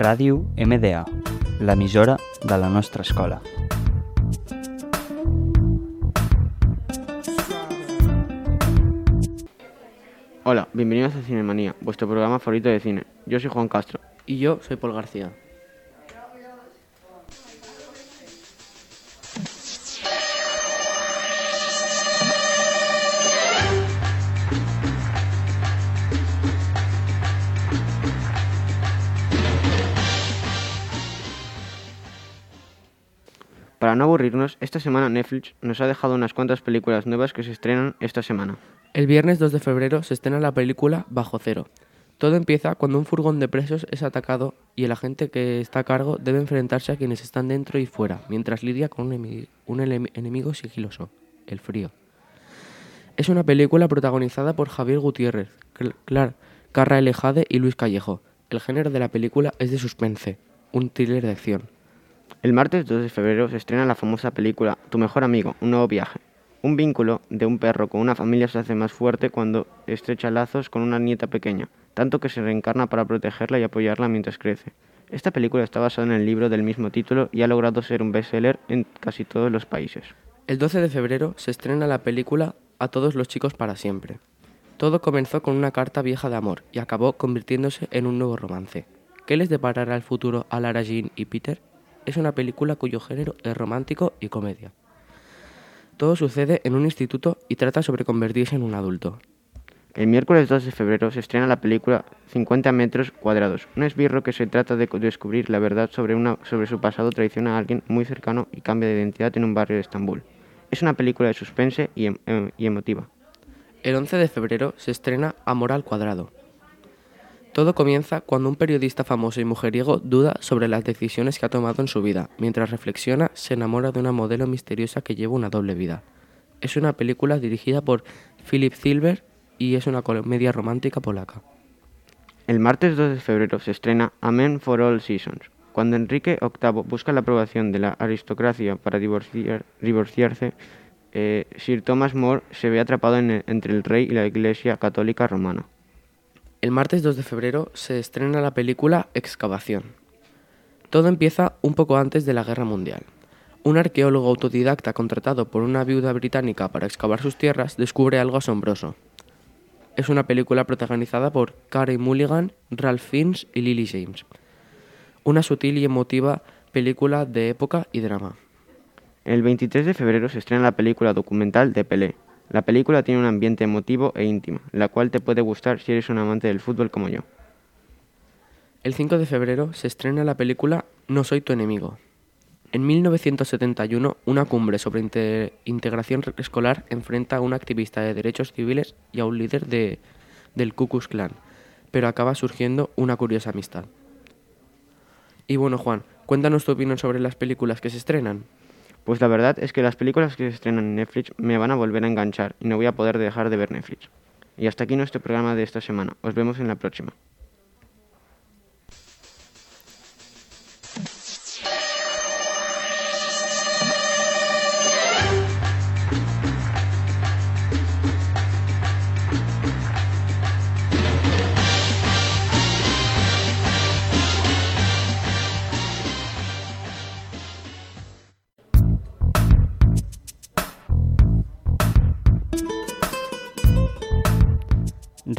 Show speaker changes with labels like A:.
A: Ràdio MDA, l'emissora de la nostra escola.
B: Hola, bienvenidos a Cinemanía, vuestro programa favorito de cine. Yo soy Juan Castro.
C: Y yo soy Paul García.
B: Para no aburrirnos, esta semana Netflix nos ha dejado unas cuantas películas nuevas que se estrenan esta semana.
C: El viernes 2 de febrero se estrena la película Bajo Cero. Todo empieza cuando un furgón de presos es atacado y el agente que está a cargo debe enfrentarse a quienes están dentro y fuera, mientras lidia con un, enemigo sigiloso, el frío. Es una película protagonizada por Javier Gutiérrez, Cl- Clar, Carra L. Jade y Luis Callejo. El género de la película es de suspense, un thriller de acción.
B: El martes 2 de febrero se estrena la famosa película Tu mejor amigo, un nuevo viaje. Un vínculo de un perro con una familia se hace más fuerte cuando estrecha lazos con una nieta pequeña, tanto que se reencarna para protegerla y apoyarla mientras crece. Esta película está basada en el libro del mismo título y ha logrado ser un bestseller en casi todos los países.
C: El 12 de febrero se estrena la película A todos los chicos para siempre. Todo comenzó con una carta vieja de amor y acabó convirtiéndose en un nuevo romance. ¿Qué les deparará el futuro a Lara Jean y Peter? Es una película cuyo género es romántico y comedia. Todo sucede en un instituto y trata sobre convertirse en un adulto.
B: El miércoles 2 de febrero se estrena la película 50 metros cuadrados, un esbirro que se trata de descubrir la verdad sobre, una, sobre su pasado traiciona a alguien muy cercano y cambia de identidad en un barrio de Estambul. Es una película de suspense y, em- em- y emotiva.
C: El 11 de febrero se estrena Amor al cuadrado. Todo comienza cuando un periodista famoso y mujeriego duda sobre las decisiones que ha tomado en su vida. Mientras reflexiona, se enamora de una modelo misteriosa que lleva una doble vida. Es una película dirigida por Philip Silver y es una comedia romántica polaca.
B: El martes 2 de febrero se estrena Amen for All Seasons. Cuando Enrique VIII busca la aprobación de la aristocracia para divorciar- divorciarse, eh, Sir Thomas More se ve atrapado entre el rey y la Iglesia Católica Romana.
C: El martes 2 de febrero se estrena la película Excavación. Todo empieza un poco antes de la Guerra Mundial. Un arqueólogo autodidacta contratado por una viuda británica para excavar sus tierras descubre algo asombroso. Es una película protagonizada por Carey Mulligan, Ralph Fiennes y Lily James. Una sutil y emotiva película de época y drama.
B: El 23 de febrero se estrena la película documental de Pelé. La película tiene un ambiente emotivo e íntimo, la cual te puede gustar si eres un amante del fútbol como yo.
C: El 5 de febrero se estrena la película No soy tu enemigo. En 1971, una cumbre sobre inte- integración escolar enfrenta a un activista de derechos civiles y a un líder de, del Ku Klux Klan, pero acaba surgiendo una curiosa amistad. Y bueno, Juan, cuéntanos tu opinión sobre las películas que se estrenan.
B: Pues la verdad es que las películas que se estrenan en Netflix me van a volver a enganchar y no voy a poder dejar de ver Netflix. Y hasta aquí nuestro programa de esta semana. Os vemos en la próxima.